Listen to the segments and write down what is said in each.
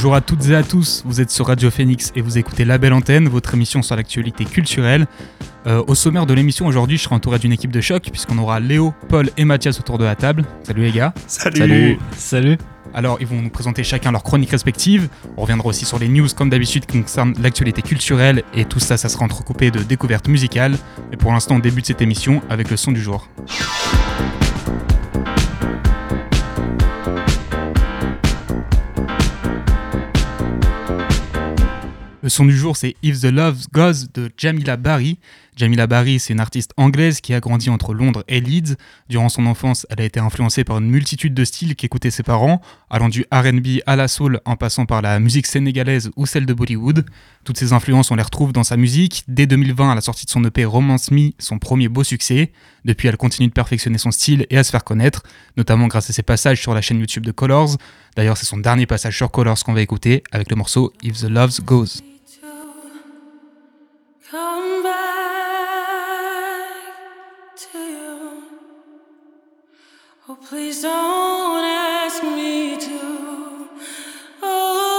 Bonjour à toutes et à tous, vous êtes sur Radio Phoenix et vous écoutez La Belle Antenne, votre émission sur l'actualité culturelle. Euh, au sommaire de l'émission aujourd'hui, je serai entouré d'une équipe de choc puisqu'on aura Léo, Paul et Mathias autour de la table. Salut les gars. Salut. Salut. Alors, ils vont nous présenter chacun leurs chroniques respectives. On reviendra aussi sur les news, comme d'habitude, qui concernent l'actualité culturelle. Et tout ça, ça sera entrecoupé de découvertes musicales. Mais pour l'instant, on débute cette émission avec le son du jour. Le son du jour, c'est If the Love Goes de Jamila Barry. Jamila Barry, c'est une artiste anglaise qui a grandi entre Londres et Leeds. Durant son enfance, elle a été influencée par une multitude de styles qu'écoutaient ses parents, allant du RB à la soul en passant par la musique sénégalaise ou celle de Bollywood. Toutes ces influences, on les retrouve dans sa musique. Dès 2020, à la sortie de son EP Romance Me, son premier beau succès. Depuis, elle continue de perfectionner son style et à se faire connaître, notamment grâce à ses passages sur la chaîne YouTube de Colors. D'ailleurs, c'est son dernier passage sur Colors qu'on va écouter avec le morceau If the Love Goes. Come back to you. Oh, please don't ask me to. Oh,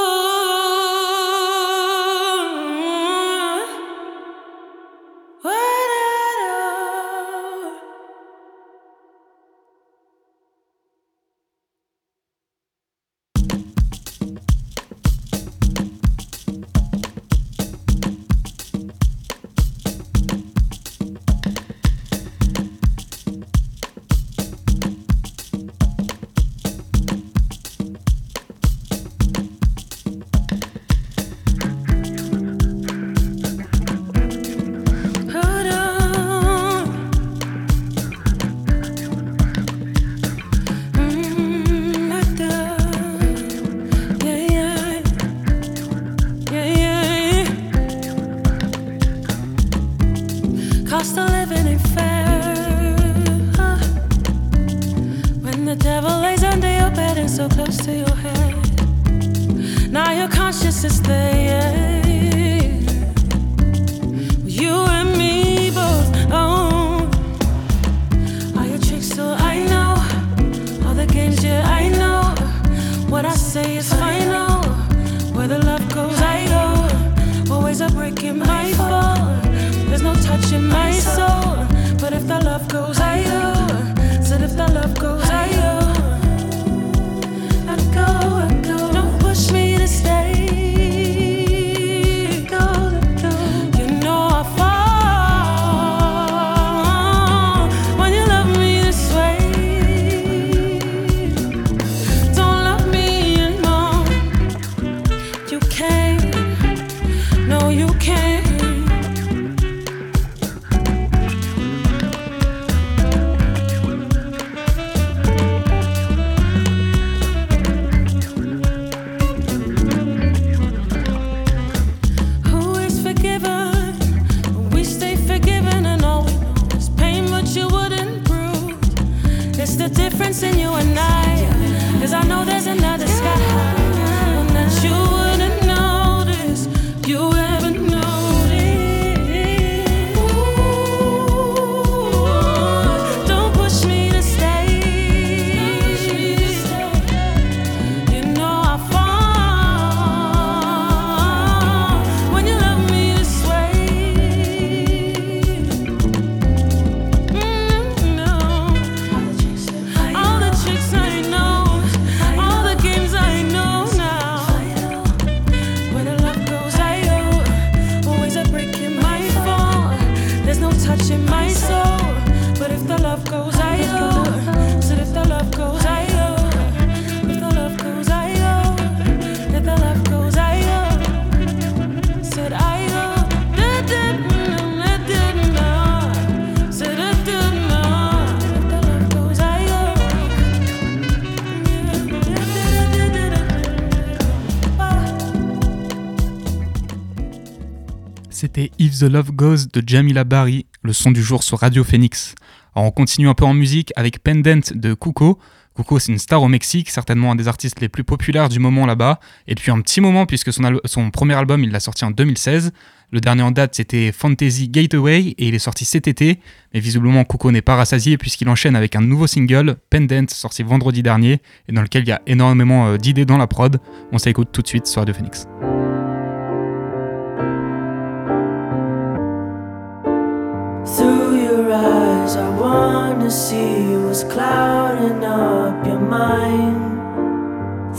the Love Goes de Jamila Barry, le son du jour sur Radio Phoenix. On continue un peu en musique avec Pendant de Cuco. Cuco, c'est une star au Mexique, certainement un des artistes les plus populaires du moment là-bas. Et depuis un petit moment, puisque son premier album, il l'a sorti en 2016. Le dernier en date, c'était Fantasy Gateway, et il est sorti cet été. Mais visiblement, Cuco n'est pas rassasié, puisqu'il enchaîne avec un nouveau single, Pendant, sorti vendredi dernier, et dans lequel il y a énormément euh, d'idées dans la prod. On s'écoute tout de suite sur Radio Phoenix. Wanna see what's clouding up your mind.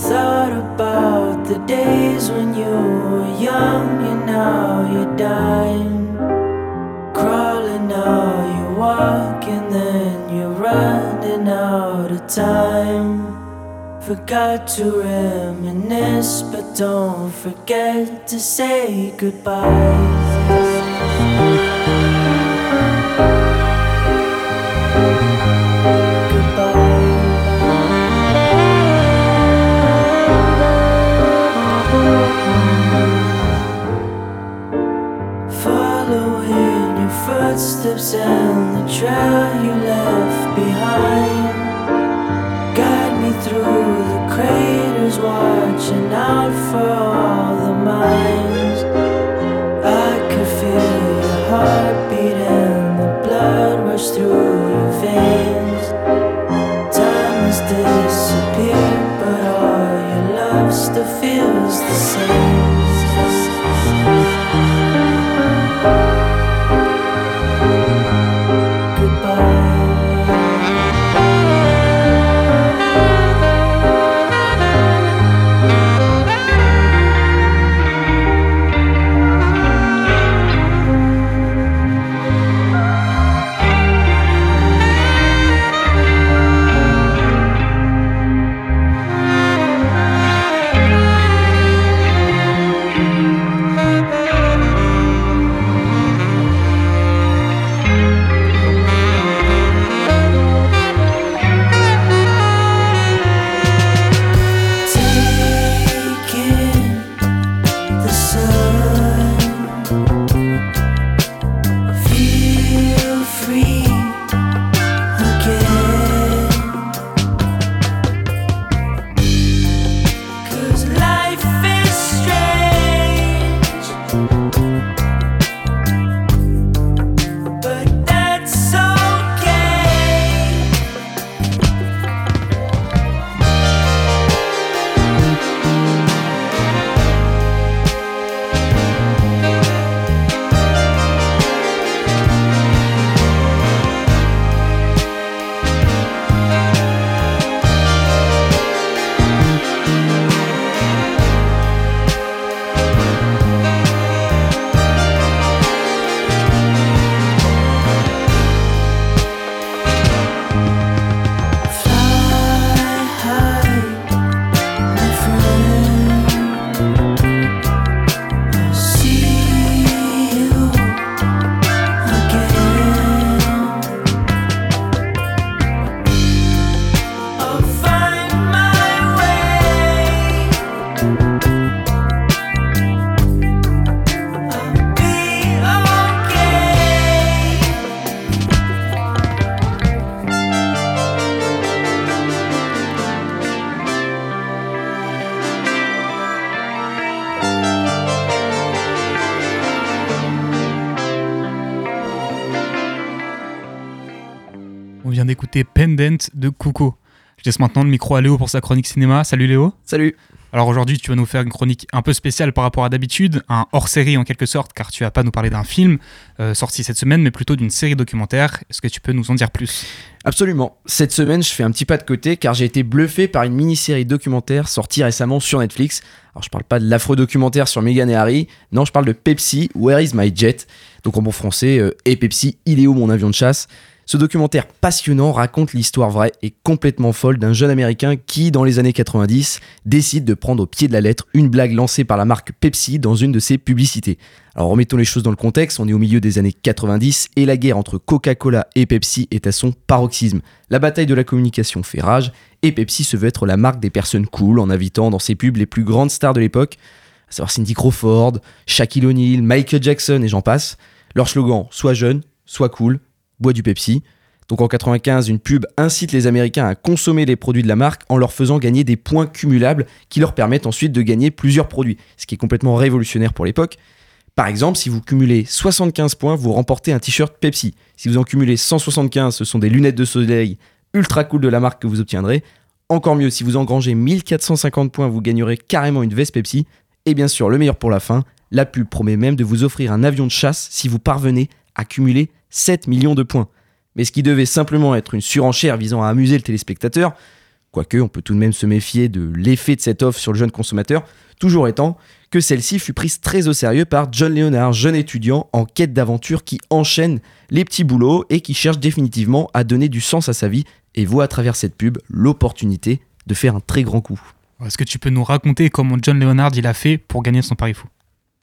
Thought about the days when you were young and now you're dying. Crawling now, you walk and then you're running out of time. Forgot to reminisce, but don't forget to say goodbye. And the trail you left d'écouter Pendant de Cuco. Je laisse maintenant le micro à Léo pour sa chronique cinéma. Salut Léo. Salut Alors aujourd'hui, tu vas nous faire une chronique un peu spéciale par rapport à d'habitude, un hors-série en quelque sorte, car tu vas pas nous parler d'un film euh, sorti cette semaine, mais plutôt d'une série documentaire. Est-ce que tu peux nous en dire plus? Absolument. Cette semaine, je fais un petit pas de côté car j'ai été bluffé par une mini-série documentaire sortie récemment sur Netflix. Alors, je parle pas de l'affreux documentaire sur Meghan et Harry. Non, je parle de Pepsi, Where is my jet? Donc, en bon français, euh, et Pepsi, il est où mon avion de chasse? Ce documentaire passionnant raconte l'histoire vraie et complètement folle d'un jeune américain qui, dans les années 90, décide de prendre au pied de la lettre une blague lancée par la marque Pepsi dans une de ses publicités. Alors remettons les choses dans le contexte, on est au milieu des années 90 et la guerre entre Coca-Cola et Pepsi est à son paroxysme. La bataille de la communication fait rage et Pepsi se veut être la marque des personnes cool en invitant dans ses pubs les plus grandes stars de l'époque. à savoir Cindy Crawford, Shaquille O'Neal, Michael Jackson et j'en passe. Leur slogan, soit jeune, soit cool, bois du Pepsi. Donc en 95, une pub incite les Américains à consommer les produits de la marque en leur faisant gagner des points cumulables qui leur permettent ensuite de gagner plusieurs produits, ce qui est complètement révolutionnaire pour l'époque. Par exemple, si vous cumulez 75 points, vous remportez un t-shirt Pepsi. Si vous en cumulez 175, ce sont des lunettes de soleil ultra cool de la marque que vous obtiendrez. Encore mieux, si vous engrangez 1450 points, vous gagnerez carrément une veste Pepsi. Et bien sûr, le meilleur pour la fin, la pub promet même de vous offrir un avion de chasse si vous parvenez à cumuler 7 millions de points. Mais ce qui devait simplement être une surenchère visant à amuser le téléspectateur, quoique on peut tout de même se méfier de l'effet de cette offre sur le jeune consommateur, toujours étant que celle-ci fut prise très au sérieux par John Leonard, jeune étudiant en quête d'aventure qui enchaîne les petits boulots et qui cherche définitivement à donner du sens à sa vie et voit à travers cette pub l'opportunité de faire un très grand coup. Est-ce que tu peux nous raconter comment John Leonard il a fait pour gagner son pari fou?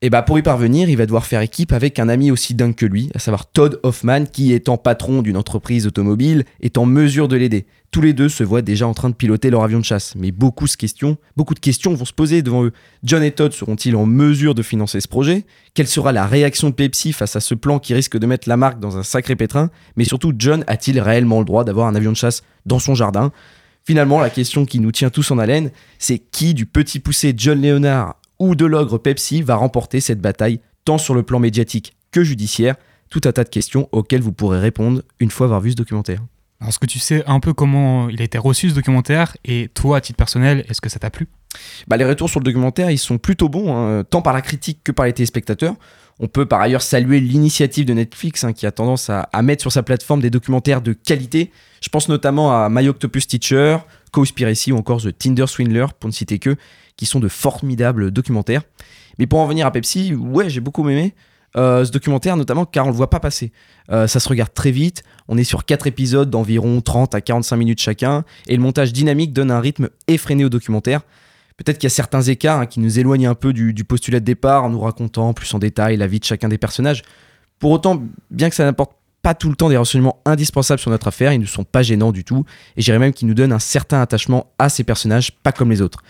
Et bah pour y parvenir, il va devoir faire équipe avec un ami aussi dingue que lui, à savoir Todd Hoffman, qui étant patron d'une entreprise automobile, est en mesure de l'aider. Tous les deux se voient déjà en train de piloter leur avion de chasse, mais beaucoup de questions, beaucoup de questions vont se poser devant eux. John et Todd seront-ils en mesure de financer ce projet? Quelle sera la réaction de Pepsi face à ce plan qui risque de mettre la marque dans un sacré pétrin? Mais surtout, John a-t-il réellement le droit d'avoir un avion de chasse dans son jardin? Finalement, la question qui nous tient tous en haleine, c'est qui du petit poussé John Leonard ou de l'ogre Pepsi va remporter cette bataille, tant sur le plan médiatique que judiciaire Tout un tas de questions auxquelles vous pourrez répondre une fois avoir vu ce documentaire. Alors, est-ce que tu sais un peu comment il a été reçu ce documentaire? Et toi, à titre personnel, est-ce que ça t'a plu? Bah, les retours sur le documentaire, ils sont plutôt bons, hein, tant par la critique que par les téléspectateurs. On peut par ailleurs saluer l'initiative de Netflix hein, qui a tendance à, à mettre sur sa plateforme des documentaires de qualité. Je pense notamment à My Octopus Teacher, Cowspiracy ou encore The Tinder Swindler, pour ne citer que, qui sont de formidables documentaires. Mais pour en venir à Pepsi, ouais, j'ai beaucoup aimé euh, ce documentaire, notamment car on le voit pas passer. Euh, ça se regarde très vite, on est sur 4 épisodes d'environ 30 à 45 minutes chacun, et le montage dynamique donne un rythme effréné au documentaire. Peut-être qu'il y a certains écarts hein, qui nous éloignent un peu du, postulat de départ en nous racontant plus en détail la vie de chacun des personnages. Pour autant, bien que ça n'apporte pas tout le temps des renseignements indispensables sur notre affaire, ils ne sont pas gênants du tout, et j'irais même qu'ils nous donnent un certain attachement à ces personnages, pas comme les autres.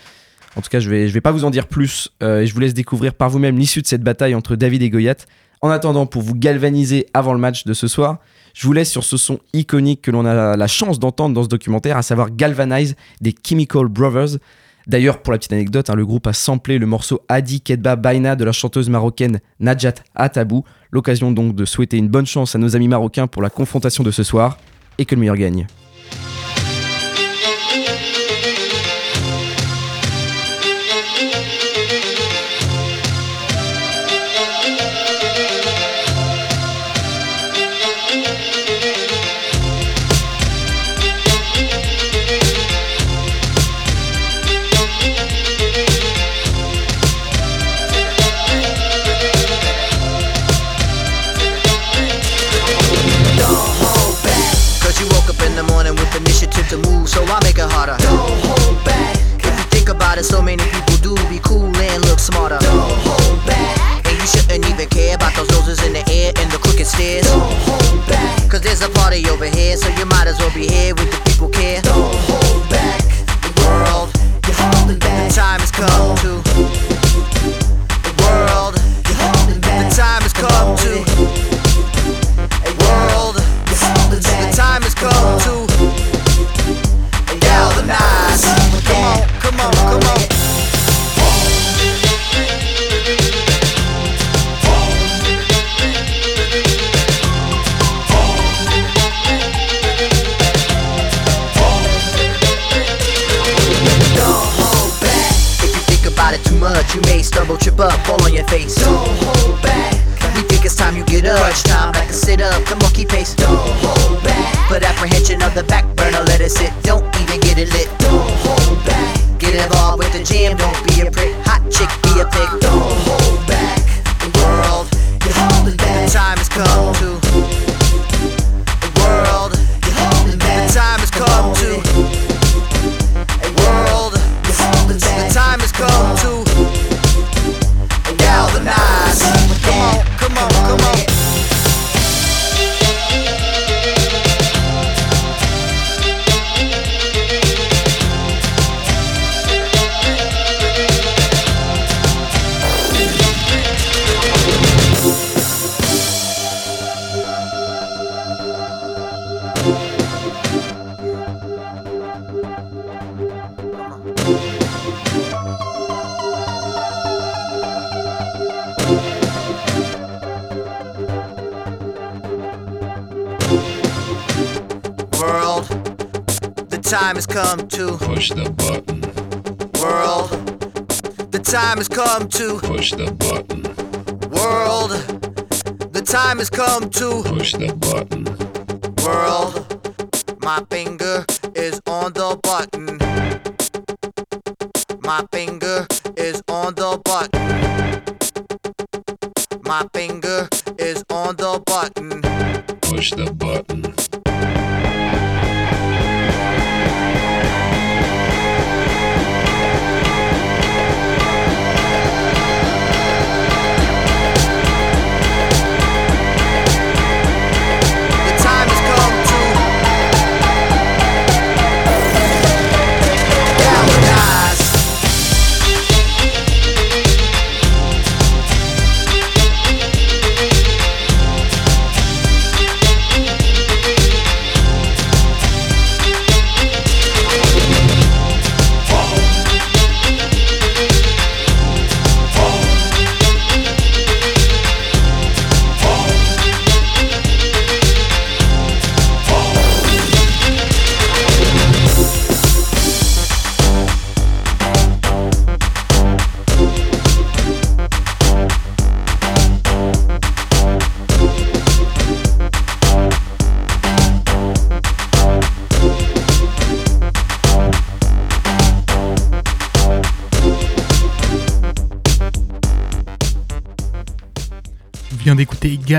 En tout cas, je vais, je vais pas vous en dire plus, euh, et je vous laisse découvrir par vous-même l'issue de cette bataille entre David et Goyat. En attendant, pour vous galvaniser avant le match de ce soir, je vous laisse sur ce son iconique que l'on a la chance d'entendre dans ce documentaire, à savoir Galvanize des Chemical Brothers. D'ailleurs, pour la petite anecdote, hein, le groupe a samplé le morceau Adi Kedba Baina de la chanteuse marocaine Najat Atabou. L'occasion donc de souhaiter une bonne chance à nos amis marocains pour la confrontation de ce soir et que le meilleur gagne. You think about it, so many people do be cool and look smarter. Don't hold back. And you shouldn't even care about those noses in the air and the crooked stairs. Don't hold back. Cause there's a party over here, so you might as well be here with the people care. Don't hold back. The world, you're holding back. The time has come to. The world, you're holding back. The time has come to. World, the time has come to on, come on. Don't hold back. If you think about it too much, you may stumble, trip up, fall on your face. Don't hold back. We think it's time you get up. Crunch time, sit up, the monkey pace. Don't hold back. Put apprehension of the back burner, let it sit. Don't even get it lit. Don't hold back. Get involved with the jam, don't be a prick. Hot chick, be a pig. Don't hold back. The world, you're holding back. The time has come to. Push the button. world. The time has come to Push the button.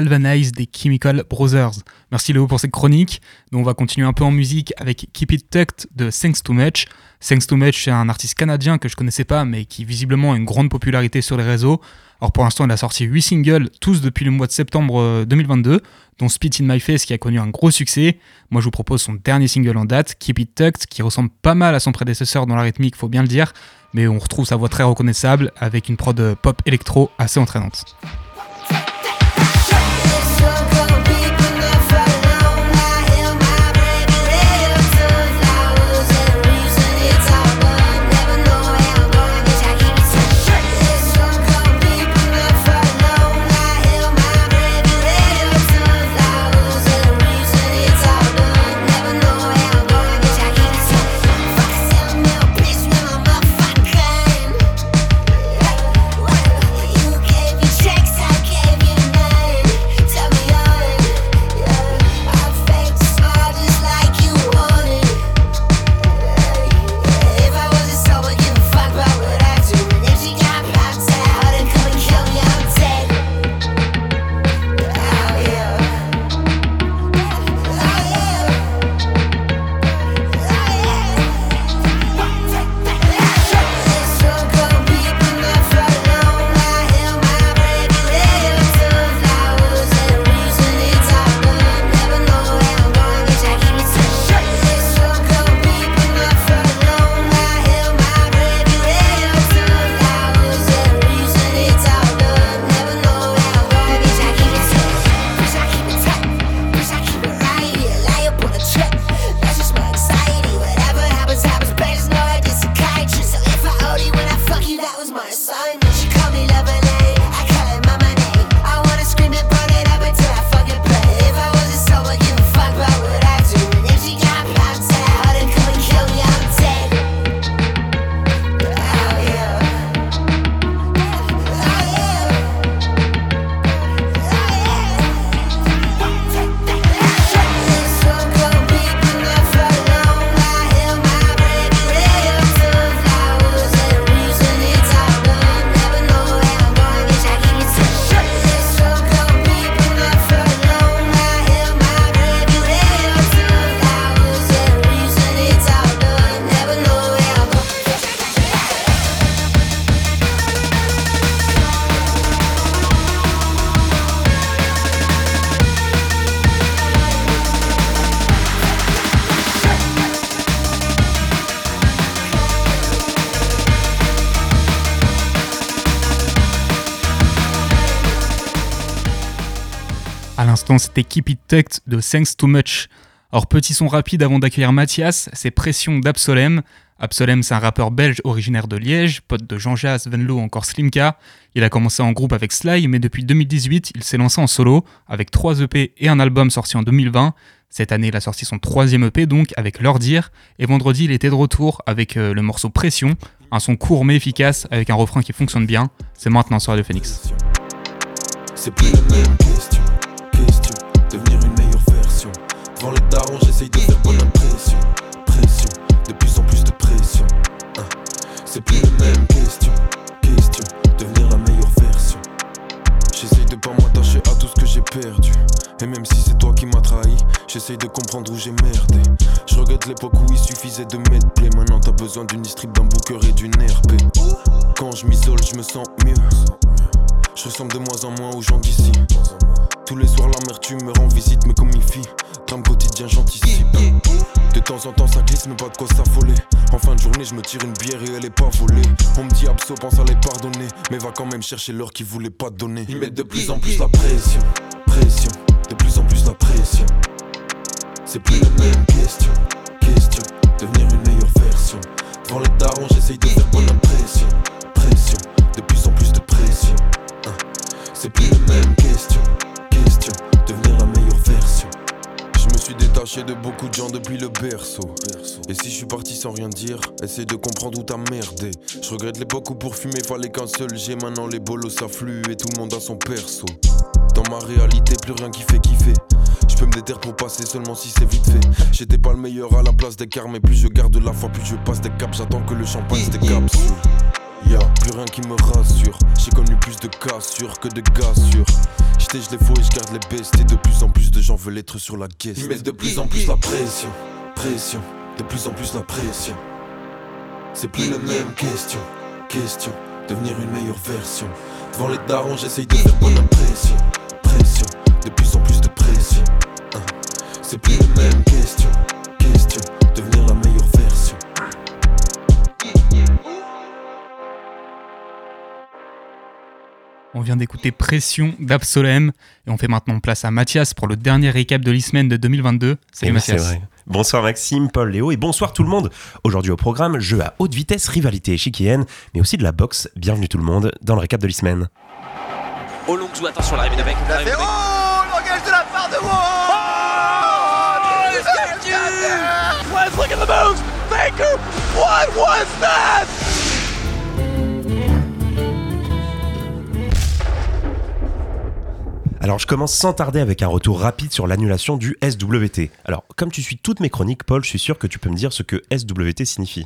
Galvanize des Chemical Brothers. Merci Léo pour cette chronique. Nous, on va continuer un peu en musique avec Keep It Tucked de Thanks to Much. Thanks to Much, c'est un artiste canadien que je connaissais pas, mais qui visiblement a une grande popularité sur les réseaux. Alors pour l'instant, il a sorti 8 singles, tous depuis le mois de septembre euh, 2022, dont Spit in My Face qui a connu un gros succès. Moi, je vous propose son dernier single en date, Keep It Tucked, qui ressemble pas mal à son prédécesseur dans la rythmique, faut bien le dire, mais on retrouve sa voix très reconnaissable avec une prod euh, pop électro assez entraînante. C'était Keep It Tucked de Thanks Too Much. Alors, petit son rapide avant d'accueillir Mathias, c'est Pression d'Absolem. Absolem, c'est un rappeur belge originaire de Liège, pote de Jean Jas, Venlo ou encore Slimka. Il a commencé en groupe avec Sly, mais depuis 2018, il s'est lancé en solo avec 3 EP et un album sorti en 2020. Cette année, il a sorti son troisième EP donc avec Leur et vendredi, il était de retour avec euh, le morceau Pression, un son court mais efficace avec un refrain qui fonctionne bien. C'est maintenant sur Radio Phoenix. C'est question, devenir une meilleure version. Devant les darons, j'essaye de faire bonne impression, pression, de plus en plus de pression. Hein. C'est plus les mêmes questions, question, devenir la meilleure version. J'essaye de pas m'attacher à tout ce que j'ai perdu. Et même si c'est toi qui m'as trahi, j'essaye de comprendre où j'ai merdé. Je regrette l'époque où il suffisait de mettre play. Maintenant t'as besoin d'une strip, d'un booker et d'une RP. Quand je m'isole, je me sens mieux. Je ressemble de moins en moins aux gens d'ici. Tous les soirs, l'amertume me rend visite, mais comme une fille, drame quotidien, j'anticipe. De temps en temps, ça glisse, mais pas de quoi s'affoler. En fin de journée, je me tire une bière et elle est pas volée. On me dit abso, pense à les pardonner, mais va quand même chercher l'heure qu'ils voulaient pas te donner. Ils mettent de plus en plus la pression, pression, de plus en plus la pression. C'est plus les mêmes questions, question, devenir une meilleure version. Devant les darons, j'essaye de faire bonne impression, pression, de plus en plus de pression. C'est plus les mêmes questions, question, devenir la meilleure version. Je me suis détaché de beaucoup de gens depuis le berceau. Et si je suis parti sans rien dire, essaye de comprendre où t'as merdé. Je regrette l'époque où pour fumer fallait qu'un seul j'ai. Maintenant les bolos s'affluent et tout le monde a son perso. Dans ma réalité, plus rien qui fait kiffer. Je peux me déterre pour passer seulement si c'est vite fait. J'étais pas le meilleur à la place des quarts, mais plus je garde la foi, plus je passe des caps. J'attends que le champagne se décapsule. Y'a plus rien qui me rassure. J'ai connu plus de cassures que de. J'étais, je les faux et je garde les bestes. Et de plus en plus de gens veulent être sur la guest. Ils mettent de plus en plus la pression, pression, de plus en plus la pression. C'est plus les mêmes questions, question, devenir une meilleure version. Devant les darons, j'essaye de faire bonne impression, pression, de plus en plus de pression. Hein. C'est plus mêmes questions, question, On vient d'écouter Pression d'Absolem, et on fait maintenant place à Mathias pour le dernier récap de l'e-semaine de 2022. Salut c'est Mathias. vrai. Bonsoir Maxime, Paul, Léo et bonsoir tout le monde. Aujourd'hui au programme, jeu à haute vitesse, rivalité échiquienne, mais aussi de la boxe. Bienvenue tout le monde dans le récap de l'e-semaine. Attention, l'arrivée. Oh, de la part de what was that? Alors je commence sans tarder avec un retour rapide sur l'annulation du SWT. Alors comme tu suis toutes mes chroniques, Paul, je suis sûr que tu peux me dire ce que SWT signifie.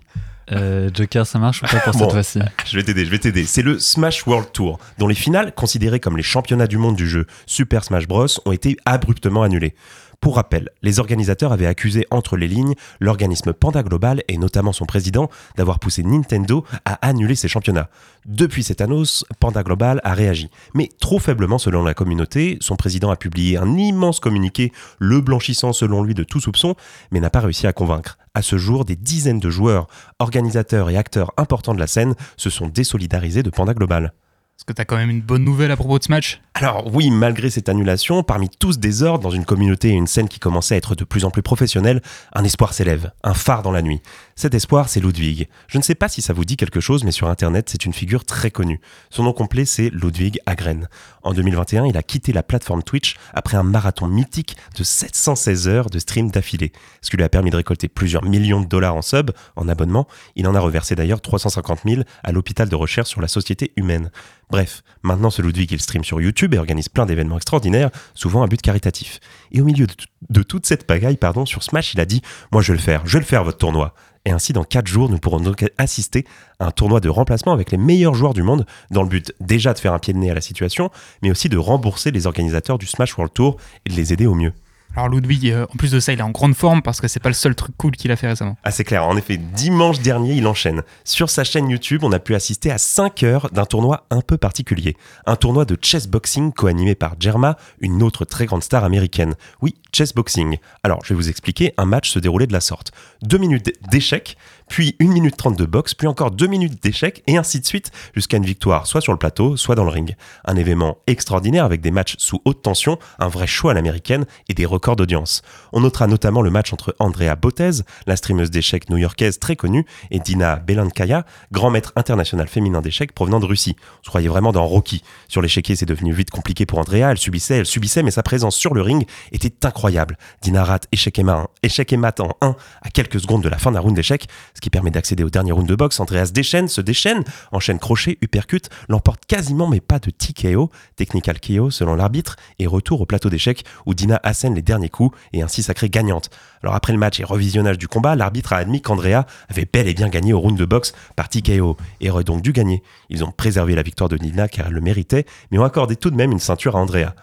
Euh, Joker, ça marche ou pas pour Bon. cette fois-ci Je vais t'aider, je vais t'aider. C'est le Smash World Tour, dont les finales, considérées comme les championnats du monde du jeu Super Smash Bros, ont été abruptement annulées. Pour rappel, les organisateurs avaient accusé entre les lignes l'organisme Panda Global et notamment son président d'avoir poussé Nintendo à annuler ces championnats. Depuis cette annonce, Panda Global a réagi, mais trop faiblement selon la communauté. Son président a publié un immense communiqué, le blanchissant selon lui de tout soupçon, mais n'a pas réussi à convaincre. À ce jour, des dizaines de joueurs, organisateurs et acteurs importants de la scène se sont désolidarisés de Panda Global. Est-ce que t'as quand même une bonne nouvelle à propos de ce match? Alors oui, malgré cette annulation, parmi tout ce désordre, dans une communauté et une scène qui commençait à être de plus en plus professionnelle, un espoir s'élève, un phare dans la nuit. Cet espoir, c'est Ludwig. Je ne sais pas si ça vous dit quelque chose, mais sur Internet, c'est une figure très connue. Son nom complet, c'est Ludwig Agren. En 2021, il a quitté la plateforme Twitch après un marathon mythique de 716 heures de stream d'affilée, ce qui lui a permis de récolter plusieurs millions de dollars en sub, en abonnement. Il en a reversé d'ailleurs 350 000 à l'hôpital de recherche sur la société humaine. Bref, maintenant ce Ludwig il stream sur YouTube et organise plein d'événements extraordinaires, souvent à but caritatif. Et au milieu de, tout- de toute cette pagaille, pardon, sur Smash, il a dit Moi je vais le faire, je vais le faire votre tournoi. Et ainsi, dans 4 jours, nous pourrons donc assister à un tournoi de remplacement avec les meilleurs joueurs du monde, dans le but déjà de faire un pied de nez à la situation, mais aussi de rembourser les organisateurs du Smash World Tour et de les aider au mieux. Alors Ludwig, euh, en plus de ça, il est en grande forme parce que c'est pas le seul truc cool qu'il a fait récemment. Ah, c'est clair. En effet, dimanche dernier, il enchaîne. Sur sa chaîne YouTube, on a pu assister à 5 heures d'un tournoi un peu particulier. Un tournoi de chess boxing co-animé par Jerma, une autre très grande star américaine. Oui, chess boxing. Alors, je vais vous expliquer. Un match se déroulait de la sorte. 2 minutes d'échec, puis 1 minute 30 de boxe, puis encore 2 minutes d'échec, et ainsi de suite, jusqu'à une victoire, soit sur le plateau, soit dans le ring. Un événement extraordinaire avec des matchs sous haute tension, un vrai choix à l'américaine et des records record d'audience. On notera notamment le match entre Andrea Bottez, la streameuse d'échecs new-yorkaise très connue, et Dina Belankaya, grand maître international féminin d'échecs provenant de Russie. On se croyait vraiment dans Rocky. Sur l'échiquier, c'est devenu vite compliqué pour Andrea, elle subissait, elle subissait, mais sa présence sur le ring était incroyable. Dina rate échec et mat en 1 à quelques secondes de la fin d'un round d'échecs, ce qui permet d'accéder au dernier round de boxe. Andrea se déchaîne, se déchaîne, enchaîne crochet, uppercut, l'emporte quasiment mais pas de TKO, technical KO selon l'arbitre, et retour au plateau d'échecs où Dina assène les derniers coups et ainsi sacrée gagnante. Alors après le match et revisionnage du combat, l'arbitre a admis qu'Andrea avait bel et bien gagné au round de boxe par TKO et aurait donc dû gagner. Ils ont préservé la victoire de Dina car elle le méritait, mais ont accordé tout de même une ceinture à Andrea.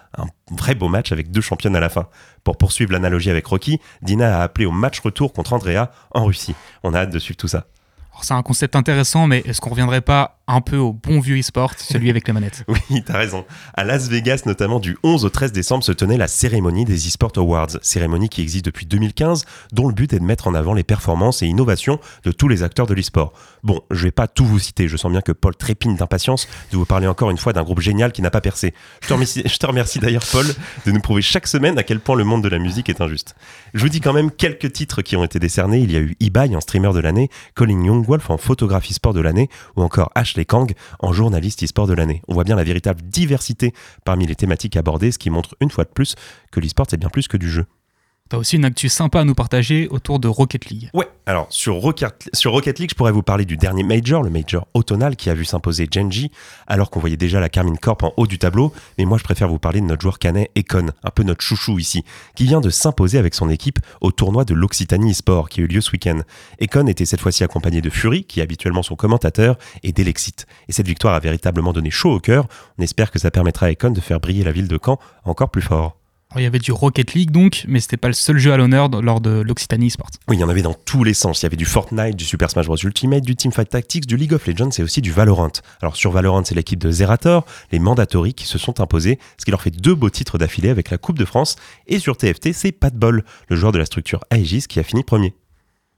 Vrai beau match avec deux championnes à la fin. Pour poursuivre l'analogie avec Rocky, Dina a appelé au match retour contre Andrea en Russie. On a hâte de suivre tout ça. C'est un concept intéressant, mais est-ce qu'on reviendrait pas un peu au bon vieux e-sport, celui avec les manettes? Oui, t'as raison. À Las Vegas, notamment du 11 au 13 décembre, se tenait la cérémonie des eSport Awards, cérémonie qui existe depuis 2015, dont le but est de mettre en avant les performances et innovations de tous les acteurs de l'e-sport. Bon, je vais pas tout vous citer, je sens bien que Paul trépigne d'impatience de vous parler encore une fois d'un groupe génial qui n'a pas percé. Je te remercie, d'ailleurs, Paul, de nous prouver chaque semaine à quel point le monde de la musique est injuste. Je vous dis quand même quelques titres qui ont été décernés. Il y a eu Ibai en streamer de l'année, Colin Youngwolf en photographie sport de l'année, ou encore Ashley Kang en journaliste e-sport de l'année. On voit bien la véritable diversité parmi les thématiques abordées, ce qui montre une fois de plus que l'e-sport c'est bien plus que du jeu. T'as aussi une actu sympa à nous partager autour de Rocket League. Ouais, alors sur Rocket, League, je pourrais vous parler du dernier Major, le Major automnal qui a vu s'imposer Genji, alors qu'on voyait déjà la Carmine Corp en haut du tableau, mais moi je préfère vous parler de notre joueur canet Econ, un peu notre chouchou ici, qui vient de s'imposer avec son équipe au tournoi de l'Occitanie e-sport qui a eu lieu ce week-end. Econ était cette fois-ci accompagné de Fury, qui est habituellement son commentateur, et d'Elexit. Et cette victoire a véritablement donné chaud au cœur, on espère que ça permettra à Econ de faire briller la ville de Caen encore plus fort. Il y avait du Rocket League donc, mais c'était pas le seul jeu à l'honneur lors de l'Occitanie Sport. Oui, il y en avait dans tous les sens. Il y avait du Fortnite, du Super Smash Bros Ultimate, du Teamfight Tactics, du League of Legends et aussi du Valorant. Alors sur Valorant, c'est l'équipe de Zerator, les Mandatory qui se sont imposés, ce qui leur fait deux beaux titres d'affilée avec la Coupe de France. Et sur TFT, c'est Pat Bol, le joueur de la structure Aegis qui a fini premier.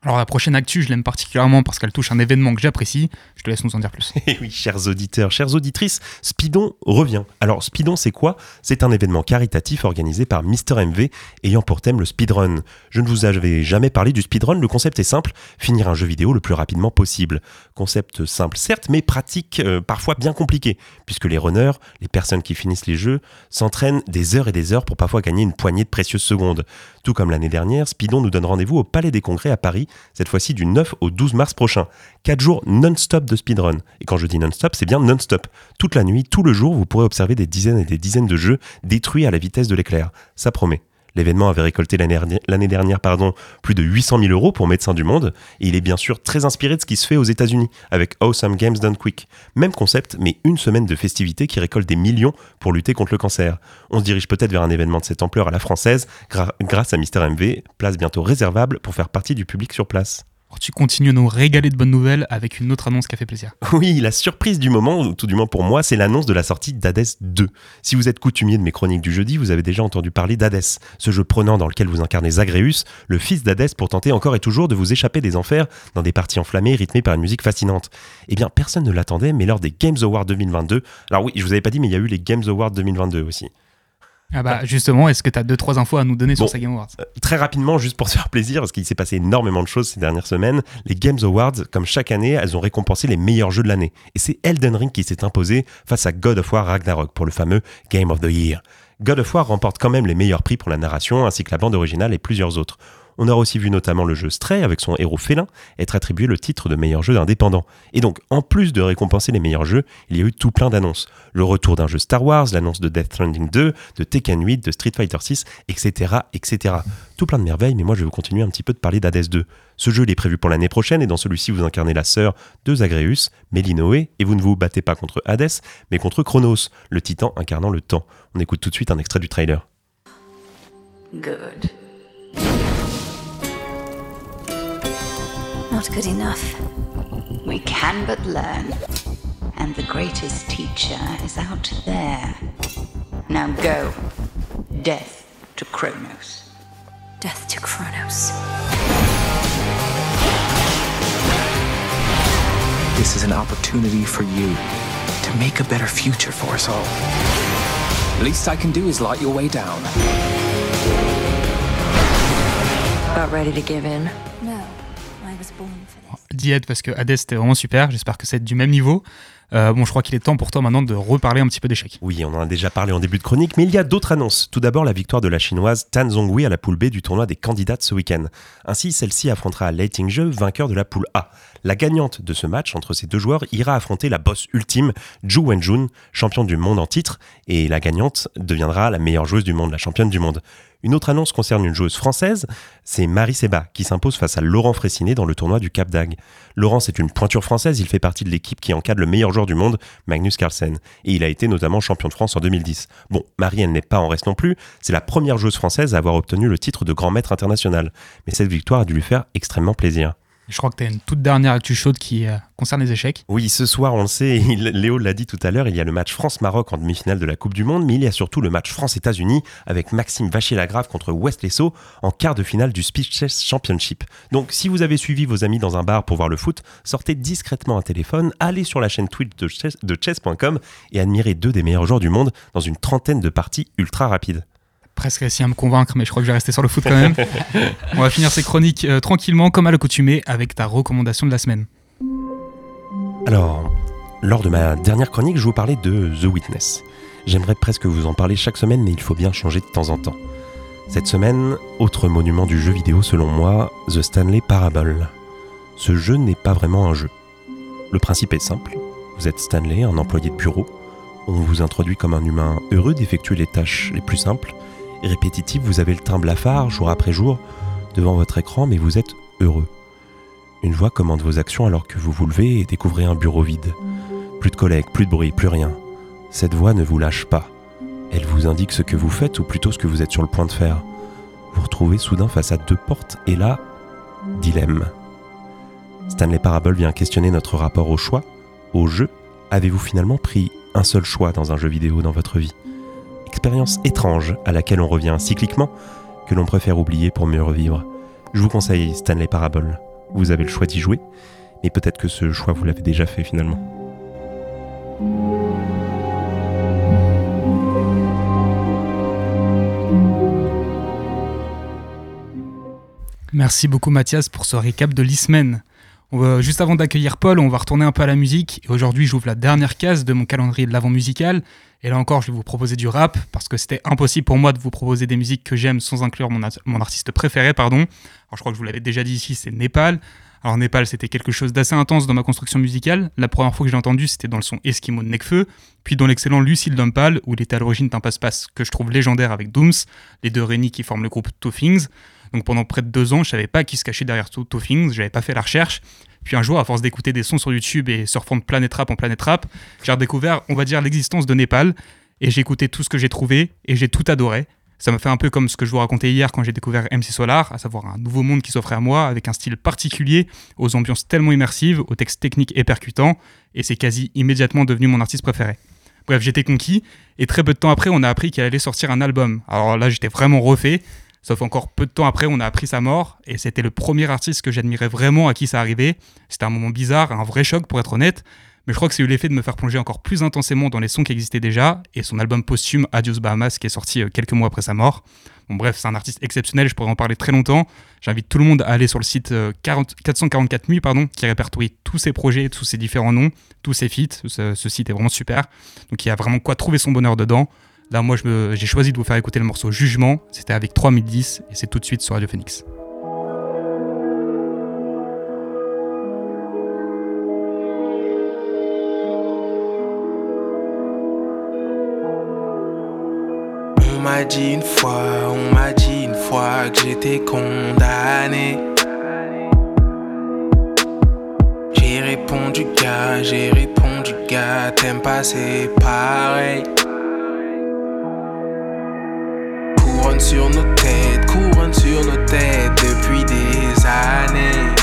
Alors la prochaine actu, je l'aime particulièrement parce qu'elle touche un événement que j'apprécie. Je te laisse nous en dire plus. Et oui, chers auditeurs, chères auditrices, Speedon revient. Alors, Speedon, c'est quoi? C'est un événement caritatif organisé par Mister MV ayant pour thème le speedrun. Je ne vous avais jamais parlé du speedrun, le concept est simple, finir un jeu vidéo le plus rapidement possible. Concept simple certes, mais pratique euh, parfois bien compliqué, puisque les runners, les personnes qui finissent les jeux, s'entraînent des heures et des heures pour parfois gagner une poignée de précieuses secondes. Tout comme l'année dernière, Speedon nous donne rendez-vous au Palais des Congrès à Paris, cette fois-ci du 9 au 12 mars prochain. 4 jours non-stop de speedrun. Et quand je dis non-stop, c'est bien non-stop. Toute la nuit, tout le jour, vous pourrez observer des dizaines et des dizaines de jeux détruits à la vitesse de l'éclair. Ça promet. L'événement avait récolté l'année dernière, pardon, plus de 800 000 euros pour Médecins du Monde, et il est bien sûr très inspiré de ce qui se fait aux États-Unis, avec Awesome Games Done Quick. Même concept, mais une semaine de festivités qui récolte des millions pour lutter contre le cancer. On se dirige peut-être vers un événement de cette ampleur à la française, grâce à Mister MV, place bientôt réservable pour faire partie du public sur place. Tu continues à nous régaler de bonnes nouvelles avec une autre annonce qui a fait plaisir. Oui, la surprise du moment, ou tout du moins pour moi, c'est l'annonce de la sortie d'Hades 2. Si vous êtes coutumier de mes chroniques du jeudi, vous avez déjà entendu parler d'Hades, ce jeu prenant dans lequel vous incarnez Zagreus, le fils d'Hadès pour tenter encore et toujours de vous échapper des enfers dans des parties enflammées rythmées par une musique fascinante. Eh bien, personne ne l'attendait, mais lors des Games Awards 2022, alors oui, je vous avais pas dit, mais il y a eu les Games Awards 2022 aussi. Ah bah justement, est-ce que tu as deux trois infos à nous donner sur ces Game Awards? Euh, Très rapidement, juste pour se faire plaisir, parce qu'il s'est passé énormément de choses ces dernières semaines, les Games Awards, comme chaque année, elles ont récompensé les meilleurs jeux de l'année. Et c'est Elden Ring qui s'est imposé face à God of War Ragnarok pour le fameux Game of the Year. God of War remporte quand même les meilleurs prix pour la narration, ainsi que la bande originale et plusieurs autres. On a aussi vu notamment le jeu Stray, avec son héros félin, être attribué le titre de meilleur jeu indépendant. Et donc, en plus de récompenser les meilleurs jeux, il y a eu tout plein d'annonces. Le retour d'un jeu Star Wars, l'annonce de Death Stranding 2, de Tekken 8, de Street Fighter 6, etc., etc. Tout plein de merveilles, mais moi je vais continuer un petit peu de parler d'Hades 2. Ce jeu est prévu pour l'année prochaine et dans celui-ci vous incarnez la sœur de Zagreus, Mélinoé, et vous ne vous battez pas contre Hadès, mais contre Chronos, le titan incarnant le temps. On écoute tout de suite un extrait du trailer. Not good enough. We can but learn. And the greatest teacher is out there. Now go. Death to Kronos. Death to Kronos. This is an opportunity for you to make a better future for us all. The least I can do is light your way down. About ready to give in? This. Diet parce que Hades c'était vraiment super. J'espère que c'est du même niveau. Euh, bon, je crois qu'il est temps pour toi maintenant de reparler un petit peu d'échecs. Oui, on en a déjà parlé en début de chronique, mais il y a d'autres annonces. Tout d'abord, la victoire de la chinoise Tan Zhonghui à la poule B du tournoi des candidates ce week-end. Ainsi, celle-ci affrontera Lei Tingzhe, vainqueur de la poule A. La gagnante de ce match entre ces deux joueurs ira affronter la boss ultime, Zhu Wenjun, champion du monde en titre, et la gagnante deviendra la meilleure joueuse du monde, la championne du monde. Une autre annonce concerne une joueuse française, c'est Marie Seba qui s'impose face à Laurent Fressinet dans le tournoi du Cap d'Agde. Laurent, c'est une pointure française, il fait partie de l'équipe qui encadre le meilleur joueur du monde, Magnus Carlsen, et il a été notamment champion de France en 2010. Bon, Marie, elle n'est pas en reste non plus, c'est la première joueuse française à avoir obtenu le titre de grand maître international, mais cette victoire a dû lui faire extrêmement plaisir. Je crois que tu une toute dernière actu chaude qui euh, concerne les échecs. Oui, ce soir, on le sait, Léo l'a dit tout à l'heure, il y a le match France-Maroc en demi-finale de la Coupe du Monde, mais il y a surtout le match France-États-Unis avec Maxime Vachier-Lagrave contre Wesley So en quart de finale du Speed Chess Championship. Donc, si vous avez suivi vos amis dans un bar pour voir le foot, sortez discrètement un téléphone, allez sur la chaîne Twitch de chess.com et admirez deux des meilleurs joueurs du monde dans une trentaine de parties ultra rapides. Presque réussi à me convaincre, mais je crois que je vais rester sur le foot quand même. On va finir ces chroniques euh, tranquillement, comme à l'accoutumée, avec ta recommandation de la semaine. Alors, lors de ma dernière chronique, je vous parlais de The Witness. J'aimerais presque vous en parler chaque semaine, mais il faut bien changer de temps en temps. Cette semaine, autre monument du jeu vidéo selon moi, The Stanley Parable. Ce jeu n'est pas vraiment un jeu. Le principe est simple. Vous êtes Stanley, un employé de bureau. On vous introduit comme un humain heureux d'effectuer les tâches les plus simples. Et répétitives, vous avez le teint blafard jour après jour devant votre écran, mais vous êtes heureux. Une voix commande vos actions alors que vous vous levez et découvrez un bureau vide. Plus de collègues, plus de bruit, plus rien. Cette voix ne vous lâche pas. Elle vous indique ce que vous faites ou plutôt ce que vous êtes sur le point de faire. Vous retrouvez soudain face à deux portes et là, dilemme. Stanley Parable vient questionner notre rapport au choix, au jeu. Avez-vous finalement pris un seul choix dans un jeu vidéo dans votre vie? Expérience étrange à laquelle on revient cycliquement, que l'on préfère oublier pour mieux revivre. Je vous conseille Stanley Parable. Vous avez le choix d'y jouer, mais peut-être que ce choix vous l'avez déjà fait finalement. Merci beaucoup Mathias pour ce récap de l'e-semaine. Juste avant d'accueillir Paul, on va retourner un peu à la musique. Et aujourd'hui, j'ouvre la dernière case de mon calendrier de l'avant musical. Et là encore, je vais vous proposer du rap parce que c'était impossible pour moi de vous proposer des musiques que j'aime sans inclure mon, art- mon artiste préféré. Pardon. Alors, je crois que je vous l'avais déjà dit ici, c'est Népal. Alors, Népal, c'était quelque chose d'assez intense dans ma construction musicale. La première fois que j'ai entendu, c'était dans le son Eskimo de Nekfeu, puis dans l'excellent Lucille Dumpal, où il était à l'origine d'un passe-passe que je trouve légendaire avec Dooms, les deux Rénis qui forment le groupe Two Things. Donc pendant près de deux ans, je savais pas qui se cachait derrière Two Two Things, j'avais pas fait la recherche. Puis un jour, à force d'écouter des sons sur YouTube et surfant de planète rap en planète rap, j'ai redécouvert, on va dire, l'existence de Népal. Et j'ai écouté tout ce que j'ai trouvé et j'ai tout adoré. Ça m'a fait un peu comme ce que je vous racontais hier quand j'ai découvert MC Solar, à savoir un nouveau monde qui s'offrait à moi avec un style particulier, aux ambiances tellement immersives, aux textes techniques et percutants, et c'est quasi immédiatement devenu mon artiste préféré. Bref, j'étais conquis, et très peu de temps après, on a appris qu'elle allait sortir un album. Alors là, j'étais vraiment refait, sauf encore peu de temps après, on a appris sa mort, et c'était le premier artiste que j'admirais vraiment à qui ça arrivait. C'était un moment bizarre, un vrai choc pour être honnête, mais je crois que c'est eu l'effet de me faire plonger encore plus intensément dans les sons qui existaient déjà, et son album posthume Adios Bahamas qui est sorti euh, quelques mois après sa mort. Bon bref, c'est un artiste exceptionnel, je pourrais en parler très longtemps. J'invite tout le monde à aller sur le site euh, 40 444 nuits, pardon, qui répertorie tous ses projets, tous ses différents noms, tous ses feats. Ce, ce site est vraiment super. Donc il y a vraiment quoi trouver son bonheur dedans. Moi, j'ai choisi de vous faire écouter le morceau Jugement. C'était avec 3010 et c'est tout de suite sur Radio Phoenix. On m'a dit une fois, on m'a dit une fois que j'étais condamné. J'ai répondu gars, j'ai répondu gars, t'aimes pas c'est pareil. Sur nos têtes, couronne sur nos têtes depuis des années.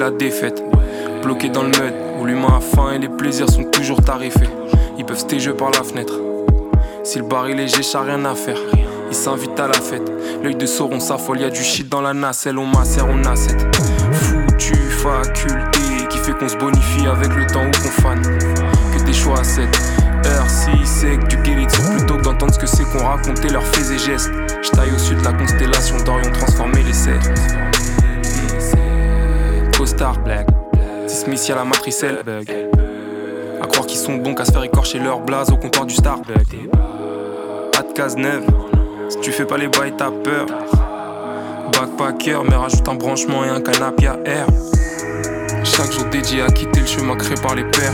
La défaite. Bloqué dans le mud, où l'humain a faim et les plaisirs sont toujours tarifés. Ils peuvent jeux par la fenêtre. Si le bar est léger, j'ai rien à faire. Ils s'invitent à la fête. L'œil de Sauron s'affole, y'a du shit dans la nacelle. On macère, on a cette foutue faculté qui fait qu'on se bonifie avec le temps ou qu'on fane. Que des choix à 7 heures, si que du guérison plutôt que d'entendre ce que c'est qu'on racontait leurs faits et gestes. Je taille au sud de la constellation d'Orion, transformer les serres. Costard black. Smith y'a la matrice elle. À croire qu'ils sont bons qu'à se faire écorcher leur blaze au comptoir du Starbucks. Pas de case neuve. Si tu fais pas les bails, t'as peur. Backpacker, mais rajoute un branchement et un canapé à air. Chaque jour dédié à quitter le chemin créé par les pères.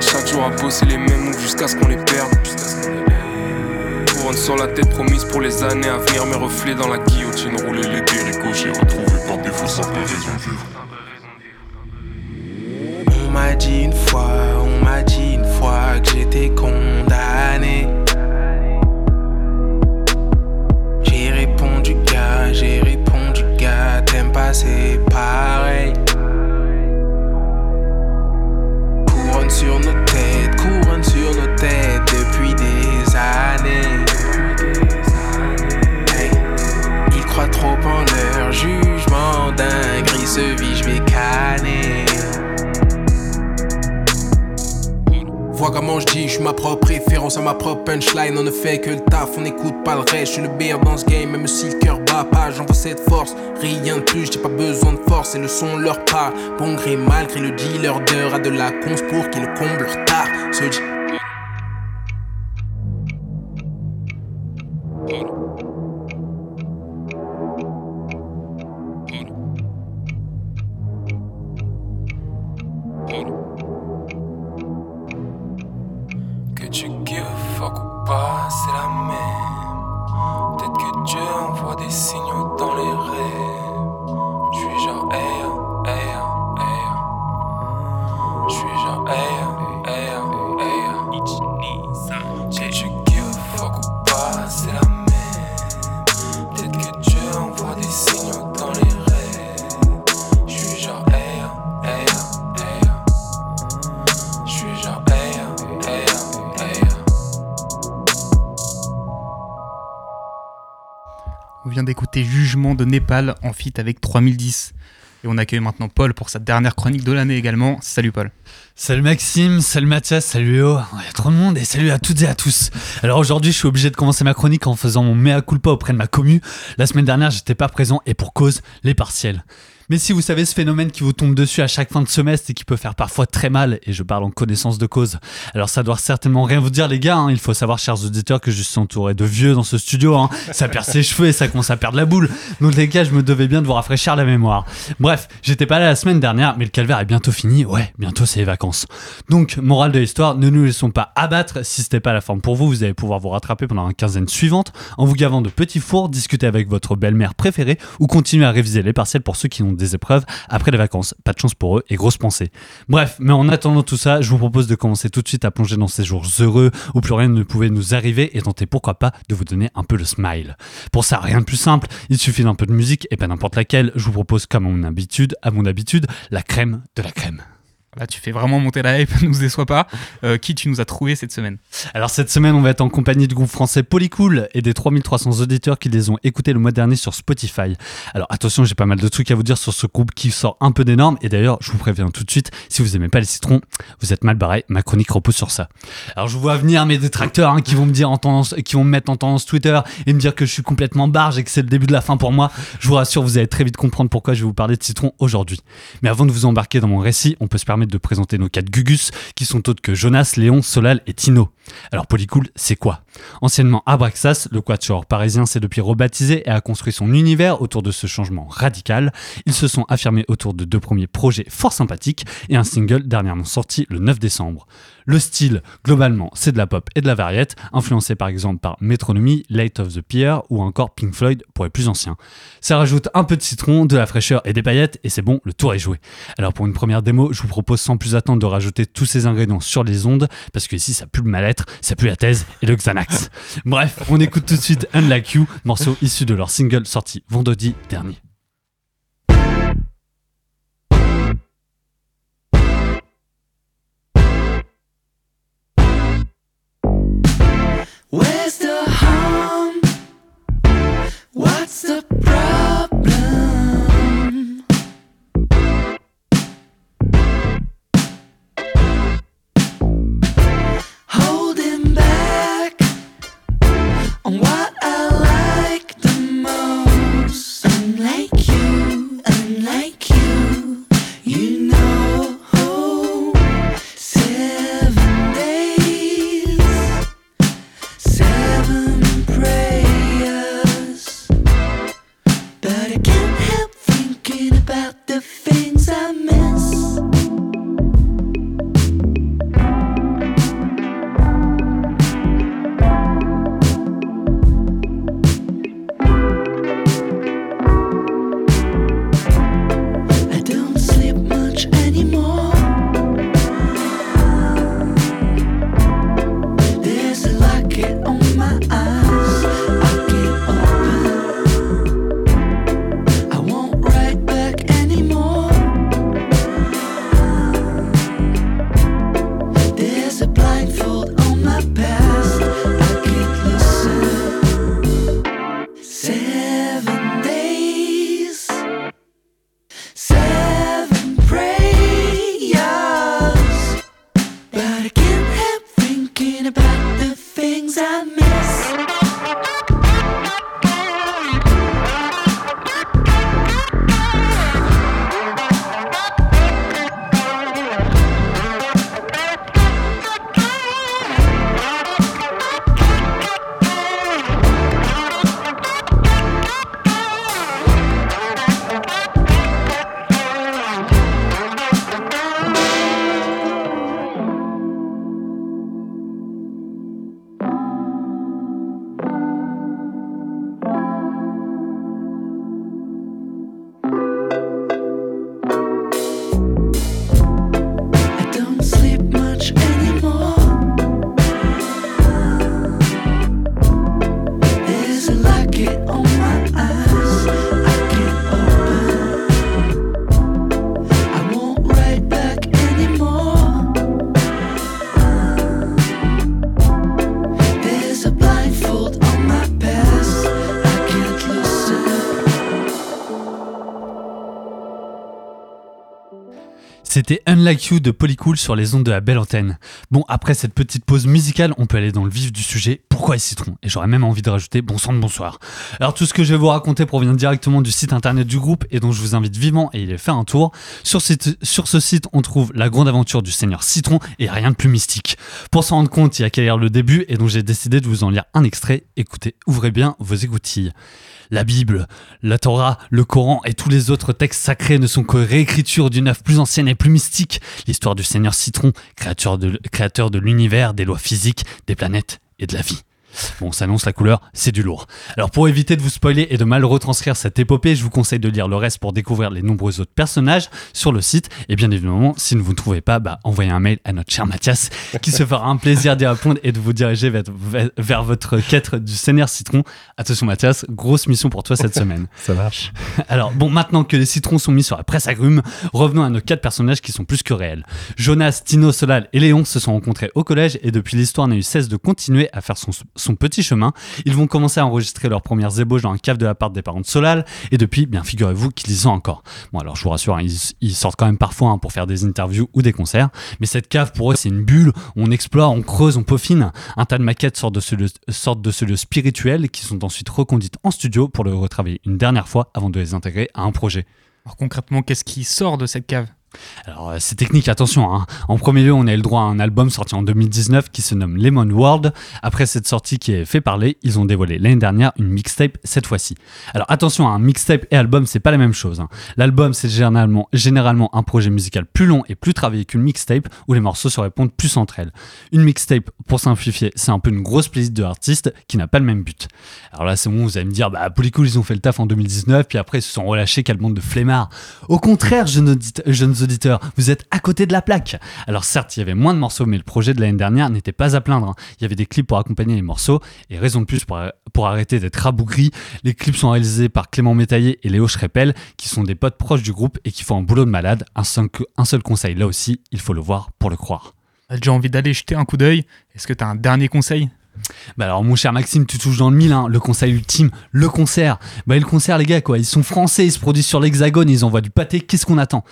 Chaque jour à bosser les mêmes moves jusqu'à ce qu'on les perde. Couronne sur la tête promise pour les années à venir, mes reflets dans la guillotine. Rouler les j'ai retrouvé par défaut sans raison de vivre. On m'a dit une fois, on m'a dit une fois que j'étais condamné. J'ai répondu gars, j'ai répondu gars, t'aimes pas c'est pareil. Couronne sur nos Je dis, je suis ma propre référence à ma propre punchline. On ne fait que le taf, on n'écoute pas le reste. Je suis le meilleur dans ce game, même si le cœur bat pas, j'envoie cette force. Rien de plus, j'ai pas besoin de force, et le son leur parle. Bon gré, malgré le dealer d'heure, a de la cons pour qu'il comble leur tard. En feat avec 3010. Et on accueille maintenant Paul pour sa dernière chronique de l'année également. Salut Paul. Salut Maxime, salut Mathias, salut Léo, il y a trop de monde et salut à toutes et à tous. Alors aujourd'hui je suis obligé de commencer ma chronique en faisant mon mea culpa auprès de ma commu. La semaine dernière j'étais pas présent et pour cause, les partiels. Mais si vous savez ce phénomène qui vous tombe dessus à chaque fin de semestre et qui peut faire parfois très mal, et je parle en connaissance de cause, alors ça doit certainement rien vous dire les gars, hein. il faut savoir chers auditeurs que je suis entouré de vieux dans ce studio, hein. ça perd ses cheveux et ça commence à perdre la boule, donc les gars je me devais bien de vous rafraîchir la mémoire. Bref, j'étais pas là la semaine dernière, mais le calvaire est bientôt fini, ouais, bientôt c'est les vacances. Donc, morale de l'histoire, ne nous laissons pas abattre, si c'était pas la forme pour vous, vous allez pouvoir vous rattraper pendant la quinzaine suivante en vous gavant de petits fours, discuter avec votre belle-mère préférée ou continuer à réviser les partiels pour ceux qui ont des épreuves après les vacances. Pas de chance pour eux et grosse pensée. Bref, mais en attendant tout ça, je vous propose de commencer tout de suite à plonger dans ces jours heureux où plus rien ne pouvait nous arriver et tenter pourquoi pas de vous donner un peu le smile. Pour ça, rien de plus simple, il suffit d'un peu de musique et pas n'importe laquelle. Je vous propose comme à mon habitude, à mon habitude, la crème de la crème. Là, tu fais vraiment monter la hype, ne nous déçois pas. Euh, qui tu nous as trouvé cette semaine Alors cette semaine, on va être en compagnie du groupe français Polycool et des 3300 auditeurs qui les ont écoutés le mois dernier sur Spotify. Alors attention, j'ai pas mal de trucs à vous dire sur ce groupe qui sort un peu des normes et d'ailleurs, je vous préviens tout de suite, si vous aimez pas les citrons, vous êtes mal barré, ma chronique repose sur ça. Alors je vois venir mes détracteurs hein, qui vont me dire en tendance, qui vont me mettre en tendance Twitter et me dire que je suis complètement barge et que c'est le début de la fin pour moi. Je vous rassure, vous allez très vite comprendre pourquoi je vais vous parler de citrons aujourd'hui. Mais avant de vous embarquer dans mon récit, on peut se de présenter nos quatre Gugus qui sont autres que Jonas, Léon, Solal et Tino. Alors Polycool, c'est quoi? Anciennement Abraxas, le quatuor parisien s'est depuis rebaptisé et a construit son univers autour de ce changement radical. Ils se sont affirmés autour de deux premiers projets fort sympathiques et un single dernièrement sorti le 9 décembre. Le style, globalement, c'est de la pop et de la variette, influencé par exemple par Metronomy, Light of the Pier ou encore Pink Floyd pour les plus anciens. Ça rajoute un peu de citron, de la fraîcheur et des paillettes et c'est bon, le tour est joué. Alors pour une première démo, je vous propose sans plus attendre de rajouter tous ces ingrédients sur les ondes parce que ici ça pue le mal-être, ça pue la thèse et le Xanax. Bref, on écoute tout de suite Unlike You, morceau issu de leur single sorti vendredi dernier. Where's the C'était Unlike You de Polycool sur les ondes de la belle antenne. Bon, après cette petite pause musicale, on peut aller dans le vif du sujet. Pourquoi les citrons Et j'aurais même envie de rajouter bon sang de bonsoir. Alors tout ce que je vais vous raconter provient directement du site internet du groupe et dont je vous invite vivement à y faire un tour. Sur, ce site, on trouve la grande aventure du Seigneur Citron et rien de plus mystique. Pour s'en rendre compte, il y a qu'à le début et donc j'ai décidé de vous en lire un extrait. Écoutez, ouvrez bien vos écoutilles. La Bible, la Torah, le Coran et tous les autres textes sacrés ne sont que réécritures d'une œuvre plus ancienne et plus mystique, l'histoire du Seigneur Citron, créateur de, créateur de l'univers, des lois physiques, des planètes et de la vie. Bon, on s'annonce la couleur, c'est du lourd. Alors pour éviter de vous spoiler et de mal retranscrire cette épopée, je vous conseille de lire le reste pour découvrir les nombreux autres personnages sur le site. Et bien évidemment, si vous ne trouvez pas, bah, envoyez un mail à notre cher Mathias qui se fera un plaisir d'y répondre et de vous diriger vers, votre quête du Seigneur Citron. Attention Mathias, grosse mission pour toi cette semaine. Ça marche. Alors bon, maintenant que les citrons sont mis sur la presse agrumes, revenons à nos quatre personnages qui sont plus que réels. Jonas, Tino, Solal et Léon se sont rencontrés au collège et depuis l'histoire n'a eu cesse de continuer à faire son, son petit chemin. Ils vont commencer à enregistrer leurs premières ébauches dans un cave de l'appart des parents de Solal et depuis, bien figurez-vous qu'ils y sont encore. Bon alors je vous rassure, ils, sortent quand même parfois hein, pour faire des interviews ou des concerts, mais cette cave pour eux c'est une bulle, on explore, on creuse, on peaufine. Un tas de maquettes sortent de ce lieu, sortent de ce lieu spirituel qui sont ensuite reconduites en studio pour le retravailler une dernière fois avant de les intégrer à un projet. Alors concrètement, qu'est-ce qui sort de cette cave? Alors, euh, c'est technique, attention. hein. En premier lieu, on a eu le droit à un album sorti en 2019 qui se nomme Lemon World. Après cette sortie qui est fait parler, ils ont dévoilé l'année dernière une mixtape cette fois-ci. Alors, attention, un mixtape et album, c'est pas la même chose. hein. L'album, c'est généralement, un projet musical plus long et plus travaillé qu'une mixtape où les morceaux se répondent plus entre elles. Une mixtape, pour simplifier, c'est un peu une grosse playlist de artistes qui n'a pas le même but. Alors là, c'est bon, vous allez me dire, bah, Polycool, ils ont fait le taf en 2019, puis après, ils se sont relâchés, quelle bande de flemmards. Au contraire, jeunes, audite- jeunes vous êtes à côté de la plaque. Alors certes, il y avait moins de morceaux, mais le projet de l'année dernière n'était pas à plaindre. hein. Il y avait des clips pour accompagner les morceaux, et raison de plus pour, arrêter d'être rabougris, les clips sont réalisés par Clément Métaillé et Léo Schrepel, qui sont des potes proches du groupe et qui font un boulot de malade. Un seul, un seul conseil, là aussi, il faut le voir pour le croire. T'as déjà envie d'aller jeter un coup d'œil? Est-ce que t'as un dernier conseil? Bah alors mon cher Maxime, tu touches dans le mille, hein. le conseil ultime, le concert. Bah et le concert les gars quoi, ils sont français, ils se produisent sur l'hexagone, ils envoient du pâté, qu'est-ce qu'on attend?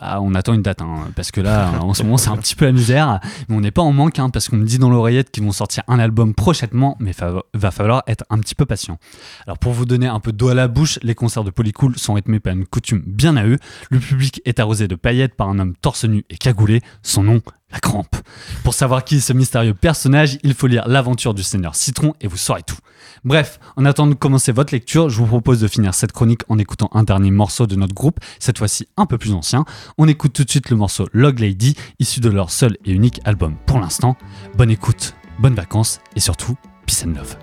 Bah, on attend une date, hein, parce que là en ce moment c'est un petit peu la misère, mais on n'est pas en manque, hein, parce qu'on me dit dans l'oreillette qu'ils vont sortir un album prochainement, mais va falloir être un petit peu patient. Alors pour vous donner un peu d'eau à la bouche, les concerts de Polycool sont rythmés par une coutume bien à eux, le public est arrosé de paillettes par un homme torse nu et cagoulé, son nom la crampe. Pour savoir qui est ce mystérieux personnage, il faut lire l'aventure du Seigneur Citron et vous saurez tout. Bref, en attendant de commencer votre lecture, je vous propose de finir cette chronique en écoutant un dernier morceau de notre groupe, cette fois-ci un peu plus ancien. On écoute tout de suite le morceau Log Lady, issu de leur seul et unique album pour l'instant. Bonne écoute, bonnes vacances et surtout, peace and love.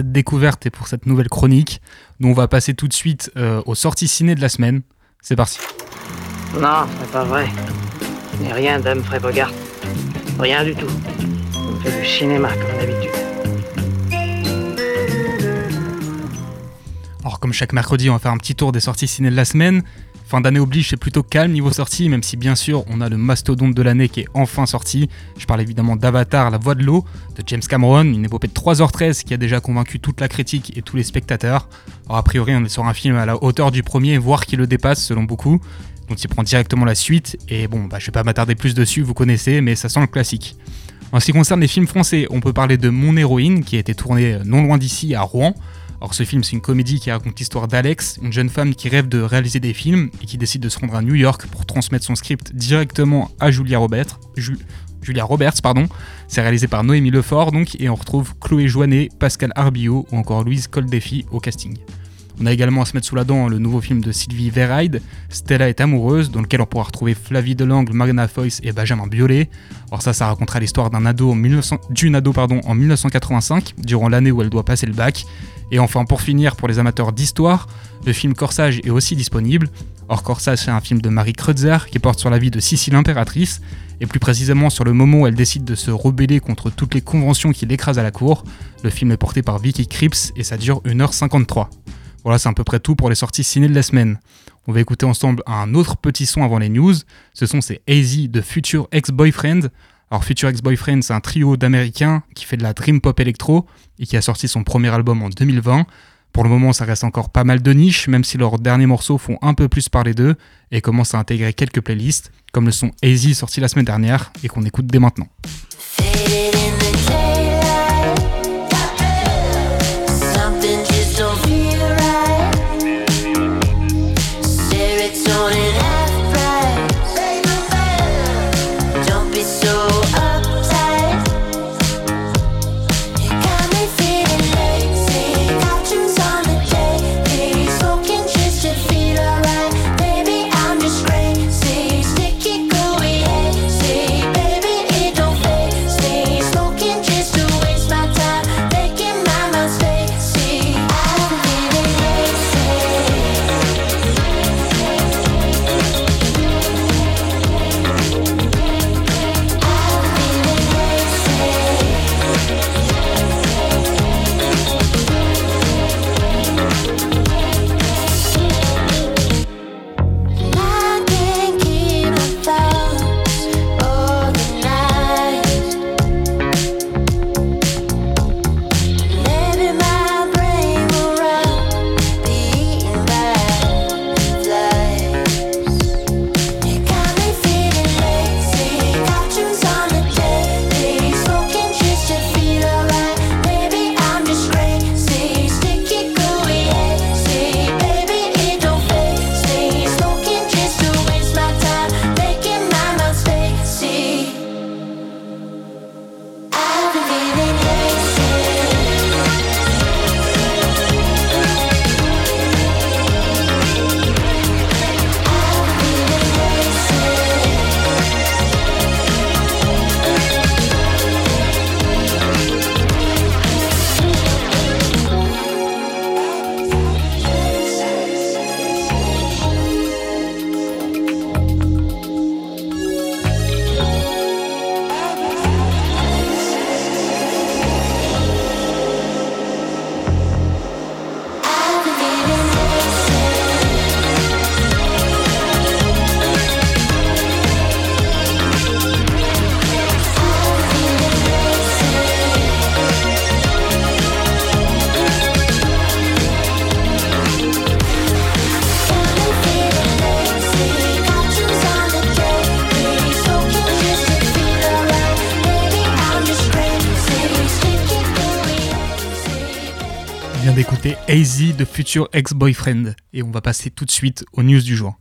Cette découverte et pour cette nouvelle chronique. Nous on va passer tout de suite euh, aux sorties ciné de la semaine. C'est parti. Non, c'est pas vrai. Rien Bogart. Rien du tout. On fait du cinéma comme d'habitude. Alors comme chaque mercredi, on va faire un petit tour des sorties ciné de la semaine. Fin d'année oblige, c'est plutôt calme niveau sortie, même si bien sûr on a le mastodonte de l'année qui est enfin sorti. Je parle évidemment d'Avatar, La Voix de l'eau, de James Cameron, une épopée de 3h13 qui a déjà convaincu toute la critique et tous les spectateurs. Alors a priori on est sur un film à la hauteur du premier, voire qui le dépasse selon beaucoup, dont il prend directement la suite, et bon bah je vais pas m'attarder plus dessus, vous connaissez, mais ça sent le classique. En ce qui concerne les films français, on peut parler de Mon héroïne, qui a été tourné euh, non loin d'ici, à Rouen. Alors ce film, c'est une comédie qui raconte l'histoire d'Alex, une jeune femme qui rêve de réaliser des films et qui décide de se rendre à New York pour transmettre son script directement à Julia Roberts. Ju- Julia Roberts, pardon. C'est réalisé par Noémie Lefort, donc, et on retrouve Chloé Joannet, Pascal Arbillot ou encore Louise Coldefi au casting. On a également à se mettre sous la dent le nouveau film de Sylvie Verheide, Stella est amoureuse, dans lequel on pourra retrouver Flavie Delangle, Magna Foyce et Benjamin Biolay. Alors ça, ça racontera l'histoire d'un ado en 1900 d'une ado en 1985, durant l'année où elle doit passer le bac. Et enfin, pour finir, pour les amateurs d'histoire, le film Corsage est aussi disponible. Or, Corsage, c'est un film de Marie Kreutzer qui porte sur la vie de Sicile impératrice, et plus précisément sur le moment où elle décide de se rebeller contre toutes les conventions qui l'écrasent à la cour. Le film est porté par Vicky Krieps et ça dure 1h53. Voilà, c'est à peu près tout pour les sorties ciné de la semaine. On va écouter ensemble un autre petit son avant les news. Ce son, c'est Hazy de Future Ex-Boyfriend. Alors, Future Ex-Boyfriend, c'est un trio d'américains qui fait de la dream pop électro et qui a sorti son premier album en 2020. Pour le moment, ça reste encore pas mal de niche, même si leurs derniers morceaux font un peu plus parler d'eux et commencent à intégrer quelques playlists, comme le son Easy sorti la semaine dernière et qu'on écoute dès maintenant. Vient d'écouter Easy de Future Ex-Boyfriend. Et on va passer tout de suite aux news du jour.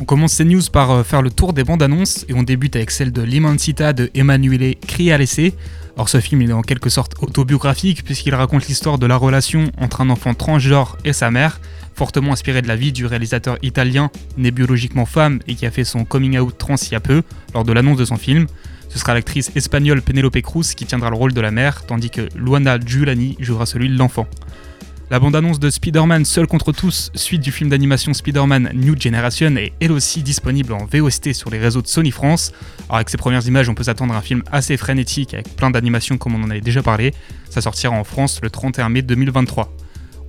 On commence ces news par euh, faire le tour des bandes annonces et on débute avec celle de L'Immensita de Emanuele Crialese. Or ce film il est en quelque sorte autobiographique puisqu'il raconte l'histoire de la relation entre un enfant transgenre et sa mère, fortement inspiré de la vie du réalisateur italien né biologiquement femme et qui a fait son coming out trans il y a peu lors de l'annonce de son film. Ce sera l'actrice espagnole Penelope Cruz qui tiendra le rôle de la mère, tandis que Luana Giuliani jouera celui de l'enfant. La bande-annonce de Spider-Man Seul contre tous, suite du film d'animation Spider-Man New Generation, est elle aussi disponible en VOST sur les réseaux de Sony France. Alors avec ses premières images, on peut s'attendre à un film assez frénétique avec plein d'animations comme on en avait déjà parlé. Ça sortira en France le 31 mai 2023.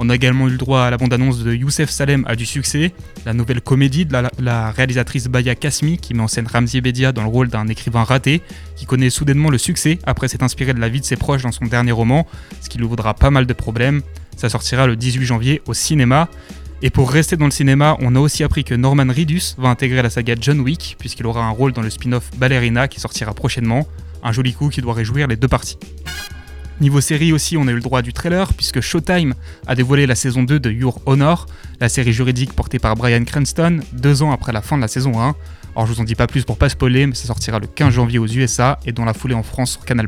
On a également eu le droit à la bande-annonce de Youssef Salem a du succès, la nouvelle comédie de la, la réalisatrice Baya Kasmi qui met en scène Ramzi Bedia dans le rôle d'un écrivain raté qui connaît soudainement le succès après s'être inspiré de la vie de ses proches dans son dernier roman, ce qui lui vaudra pas mal de problèmes. Ça sortira le 18 janvier au cinéma. Et pour rester dans le cinéma, on a aussi appris que Norman Reedus va intégrer la saga John Wick puisqu'il aura un rôle dans le spin-off Ballerina qui sortira prochainement. Un joli coup qui doit réjouir les deux parties. Niveau série aussi, on a eu le droit du trailer, puisque Showtime a dévoilé la saison 2 de Your Honor, la série juridique portée par Brian Cranston, deux ans après la fin de la saison 1. Alors je vous en dis pas plus pour pas spoiler, mais ça sortira le 15 janvier aux USA et dans la foulée en France sur Canal+.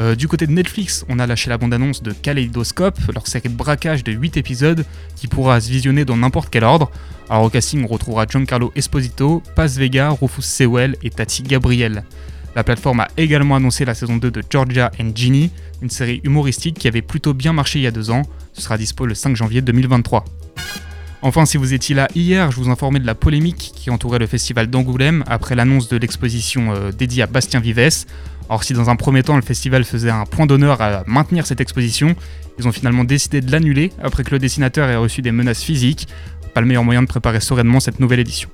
Euh, du côté de Netflix, on a lâché la bande-annonce de Kaleidoscope, leur série de braquage de 8 épisodes qui pourra se visionner dans n'importe quel ordre. Alors au casting, on retrouvera Giancarlo Esposito, Paz Vega, Rufus Sewell et Tati Gabriel. La plateforme a également annoncé la saison 2 de Georgia and Ginny, une série humoristique qui avait plutôt bien marché il y a deux ans. Ce sera dispo le 5 janvier 2023. Enfin, si vous étiez là hier, je vous informais de la polémique qui entourait le festival d'Angoulême après l'annonce de l'exposition euh, dédiée à Bastien Vives. Or, si dans un premier temps le festival faisait un point d'honneur à maintenir cette exposition, ils ont finalement décidé de l'annuler après que le dessinateur ait reçu des menaces physiques. pas le meilleur moyen de préparer sereinement cette nouvelle édition.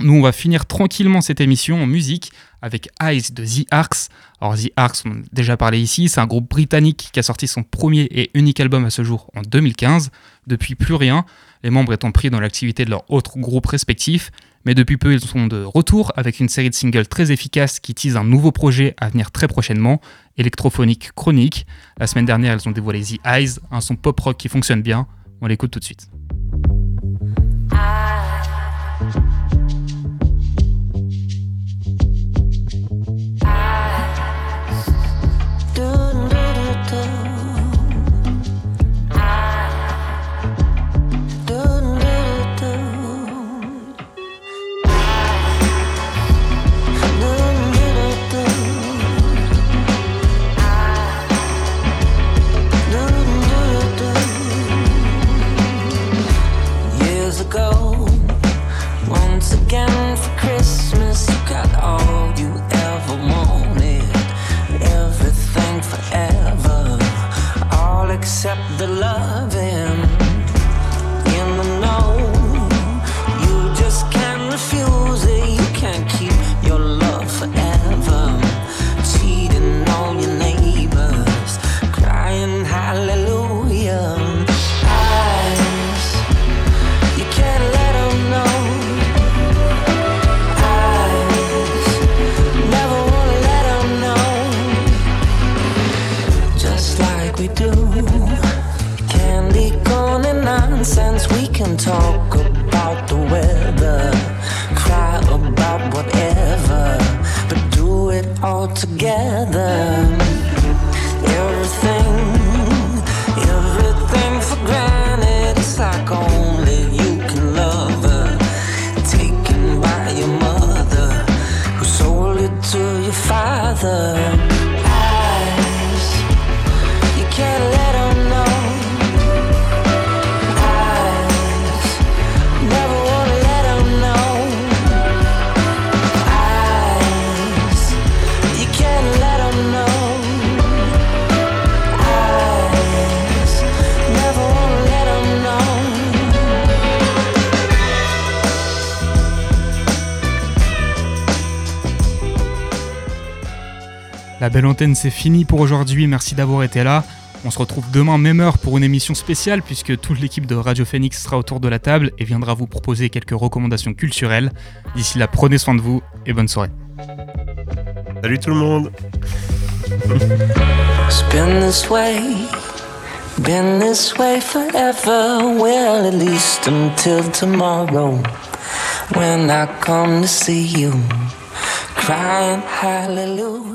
Nous, on va finir tranquillement cette émission en musique avec Eyes de The Arcs. Alors, The Arcs, on a déjà parlé ici, c'est un groupe britannique qui a sorti son premier et unique album à ce jour en 2015. Depuis, plus rien, les membres étant pris dans l'activité de leurs autres groupes respectifs. Mais depuis peu, ils sont de retour avec une série de singles très efficaces qui teasent un nouveau projet à venir très prochainement, électrophonique chronique. La semaine dernière, elles ont dévoilé The Eyes, un son pop rock qui fonctionne bien. On l'écoute tout de suite. C'est fini pour aujourd'hui. Merci d'avoir été là. On se retrouve demain, même heure, pour une émission spéciale, puisque toute l'équipe de Radio Phoenix sera autour de la table et viendra vous proposer quelques recommandations culturelles. D'ici là, prenez soin de vous et bonne soirée. Salut tout le monde It's been this way, been this way forever. Well, at least until tomorrow, when I come to see you, crying hallelujah.